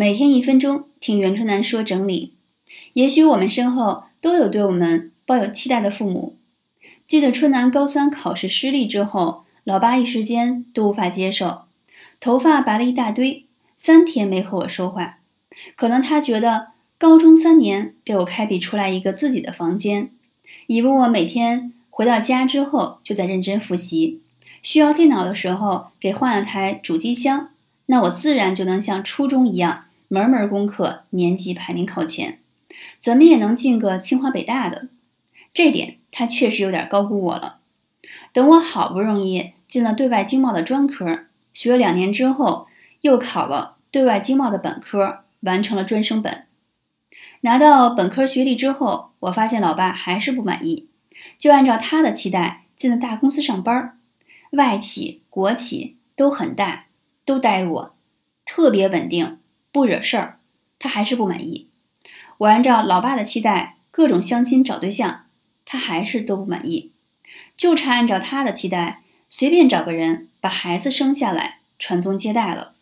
每天一分钟，听袁春楠说整理。也许我们身后都有对我们抱有期待的父母。记得春楠高三考试失利之后，老爸一时间都无法接受，头发白了一大堆，三天没和我说话。可能他觉得高中三年给我开辟出来一个自己的房间，以为我每天回到家之后就在认真复习，需要电脑的时候给换了台主机箱，那我自然就能像初中一样。门门功课年级排名靠前，怎么也能进个清华北大的。这点他确实有点高估我了。等我好不容易进了对外经贸的专科，学了两年之后，又考了对外经贸的本科，完成了专升本。拿到本科学历之后，我发现老爸还是不满意，就按照他的期待进了大公司上班，外企、国企都很大，都待过，特别稳定。不惹事儿，他还是不满意。我按照老爸的期待，各种相亲找对象，他还是都不满意。就差按照他的期待，随便找个人把孩子生下来，传宗接代了。